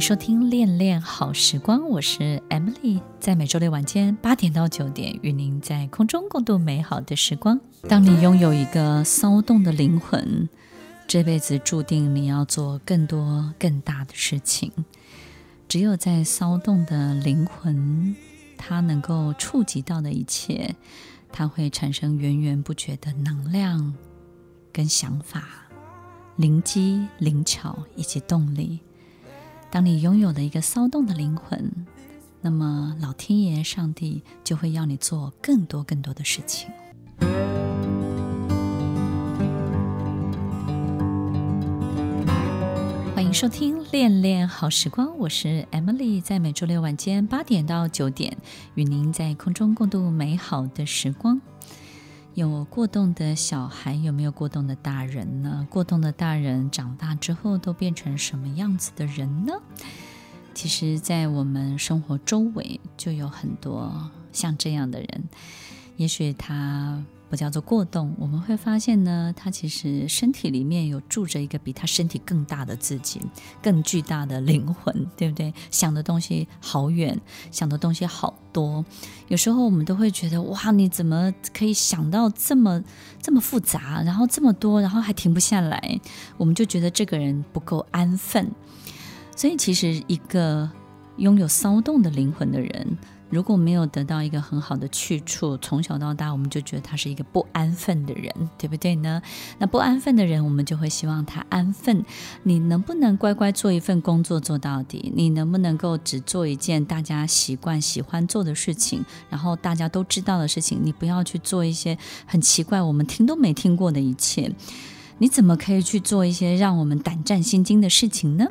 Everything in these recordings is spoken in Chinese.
收听《恋恋好时光》，我是 Emily，在每周六晚间八点到九点，与您在空中共度美好的时光。当你拥有一个骚动的灵魂，这辈子注定你要做更多更大的事情。只有在骚动的灵魂，它能够触及到的一切，它会产生源源不绝的能量跟想法、灵机灵巧以及动力。当你拥有了一个骚动的灵魂，那么老天爷、上帝就会要你做更多更多的事情。欢迎收听《恋恋好时光》，我是 Emily，在每周六晚间八点到九点，与您在空中共度美好的时光。有过动的小孩，有没有过动的大人呢？过动的大人长大之后都变成什么样子的人呢？其实，在我们生活周围就有很多像这样的人，也许他。不叫做过动，我们会发现呢，他其实身体里面有住着一个比他身体更大的自己，更巨大的灵魂，对不对？想的东西好远，想的东西好多。有时候我们都会觉得，哇，你怎么可以想到这么这么复杂，然后这么多，然后还停不下来？我们就觉得这个人不够安分。所以，其实一个拥有骚动的灵魂的人。如果没有得到一个很好的去处，从小到大我们就觉得他是一个不安分的人，对不对呢？那不安分的人，我们就会希望他安分。你能不能乖乖做一份工作做到底？你能不能够只做一件大家习惯喜欢做的事情，然后大家都知道的事情？你不要去做一些很奇怪、我们听都没听过的一切。你怎么可以去做一些让我们胆战心惊的事情呢？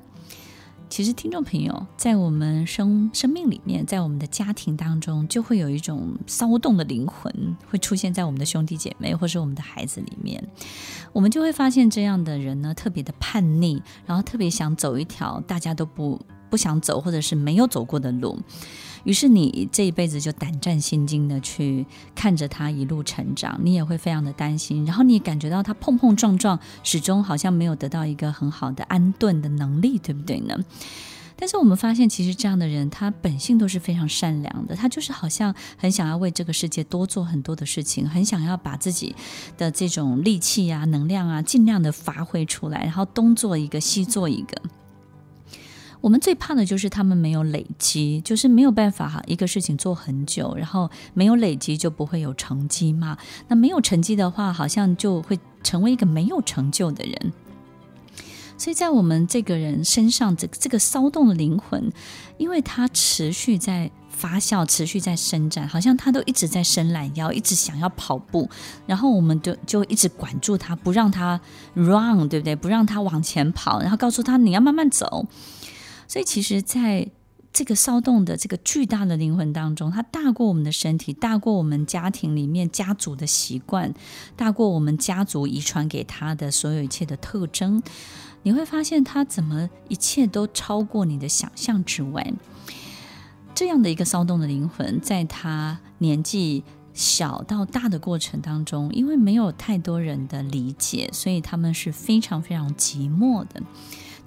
其实，听众朋友，在我们生生命里面，在我们的家庭当中，就会有一种骚动的灵魂会出现在我们的兄弟姐妹或是我们的孩子里面。我们就会发现，这样的人呢，特别的叛逆，然后特别想走一条大家都不不想走或者是没有走过的路。于是你这一辈子就胆战心惊的去看着他一路成长，你也会非常的担心，然后你也感觉到他碰碰撞撞，始终好像没有得到一个很好的安顿的能力，对不对呢？但是我们发现，其实这样的人他本性都是非常善良的，他就是好像很想要为这个世界多做很多的事情，很想要把自己的这种力气啊、能量啊，尽量的发挥出来，然后东做一个，西做一个。我们最怕的就是他们没有累积，就是没有办法哈，一个事情做很久，然后没有累积就不会有成绩嘛。那没有成绩的话，好像就会成为一个没有成就的人。所以在我们这个人身上，这这个骚动的灵魂，因为他持续在发酵，持续在伸展，好像他都一直在伸懒腰，一直想要跑步，然后我们就就一直管住他，不让他 run，对不对？不让他往前跑，然后告诉他你要慢慢走。所以，其实，在这个骚动的这个巨大的灵魂当中，它大过我们的身体，大过我们家庭里面家族的习惯，大过我们家族遗传给他的所有一切的特征。你会发现，他怎么一切都超过你的想象之外。这样的一个骚动的灵魂，在他年纪小到大的过程当中，因为没有太多人的理解，所以他们是非常非常寂寞的。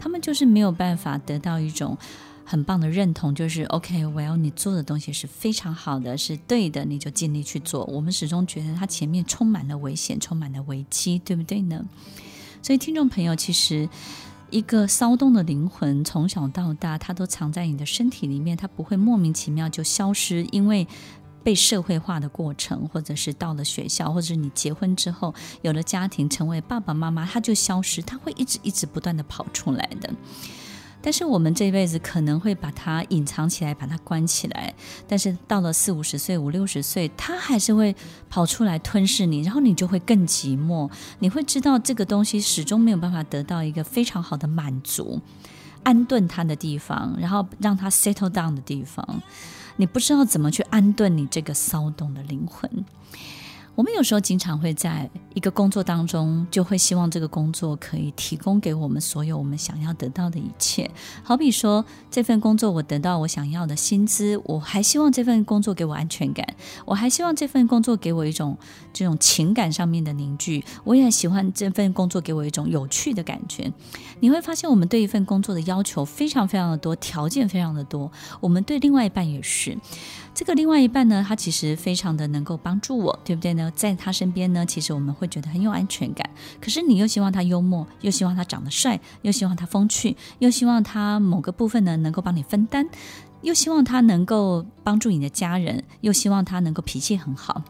他们就是没有办法得到一种很棒的认同，就是 OK，well，你做的东西是非常好的，是对的，你就尽力去做。我们始终觉得它前面充满了危险，充满了危机，对不对呢？所以，听众朋友，其实一个骚动的灵魂从小到大，它都藏在你的身体里面，它不会莫名其妙就消失，因为。被社会化的过程，或者是到了学校，或者是你结婚之后有了家庭，成为爸爸妈妈，他就消失，他会一直一直不断的跑出来的。但是我们这辈子可能会把它隐藏起来，把它关起来。但是到了四五十岁、五六十岁，他还是会跑出来吞噬你，然后你就会更寂寞。你会知道这个东西始终没有办法得到一个非常好的满足、安顿他的地方，然后让他 settle down 的地方。你不知道怎么去安顿你这个骚动的灵魂。我们有时候经常会在一个工作当中，就会希望这个工作可以提供给我们所有我们想要得到的一切。好比说，这份工作我得到我想要的薪资，我还希望这份工作给我安全感，我还希望这份工作给我一种这种情感上面的凝聚，我也喜欢这份工作给我一种有趣的感觉。你会发现，我们对一份工作的要求非常非常的多，条件非常的多。我们对另外一半也是。这个另外一半呢，他其实非常的能够帮助我，对不对？在他身边呢，其实我们会觉得很有安全感。可是你又希望他幽默，又希望他长得帅，又希望他风趣，又希望他某个部分呢能够帮你分担，又希望他能够帮助你的家人，又希望他能够脾气很好。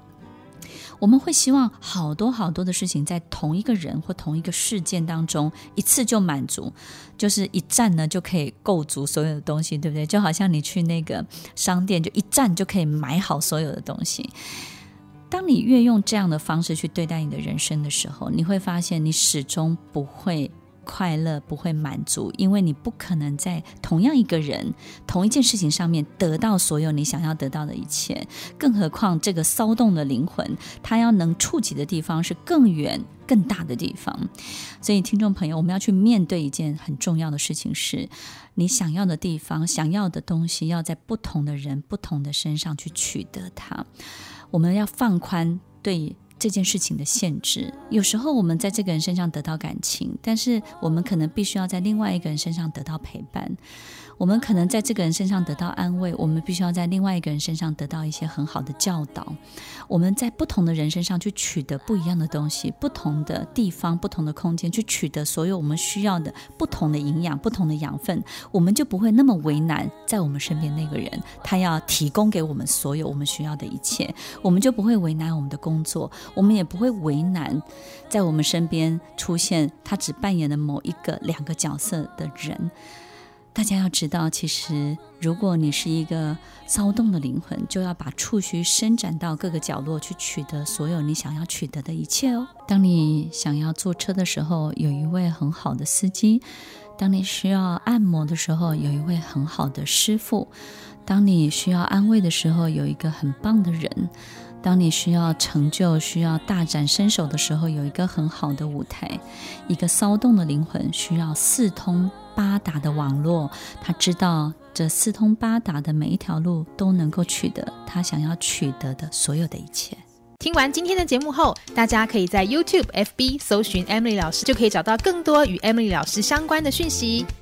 我们会希望好多好多的事情在同一个人或同一个事件当中一次就满足，就是一站呢就可以够足所有的东西，对不对？就好像你去那个商店，就一站就可以买好所有的东西。当你越用这样的方式去对待你的人生的时候，你会发现你始终不会。快乐不会满足，因为你不可能在同样一个人、同一件事情上面得到所有你想要得到的一切。更何况这个骚动的灵魂，它要能触及的地方是更远、更大的地方。所以，听众朋友，我们要去面对一件很重要的事情是：你想要的地方、想要的东西，要在不同的人、不同的身上去取得它。我们要放宽对。这件事情的限制，有时候我们在这个人身上得到感情，但是我们可能必须要在另外一个人身上得到陪伴。我们可能在这个人身上得到安慰，我们必须要在另外一个人身上得到一些很好的教导。我们在不同的人身上去取得不一样的东西，不同的地方、不同的空间去取得所有我们需要的不同的营养、不同的养分，我们就不会那么为难在我们身边那个人，他要提供给我们所有我们需要的一切，我们就不会为难我们的工作，我们也不会为难在我们身边出现他只扮演了某一个、两个角色的人。大家要知道，其实如果你是一个骚动的灵魂，就要把触须伸展到各个角落去取得所有你想要取得的一切哦。当你想要坐车的时候，有一位很好的司机；当你需要按摩的时候，有一位很好的师傅；当你需要安慰的时候，有一个很棒的人；当你需要成就、需要大展身手的时候，有一个很好的舞台。一个骚动的灵魂需要四通。八达的网络，他知道这四通八达的每一条路都能够取得他想要取得的所有的一切。听完今天的节目后，大家可以在 YouTube、FB 搜寻 Emily 老师，就可以找到更多与 Emily 老师相关的讯息。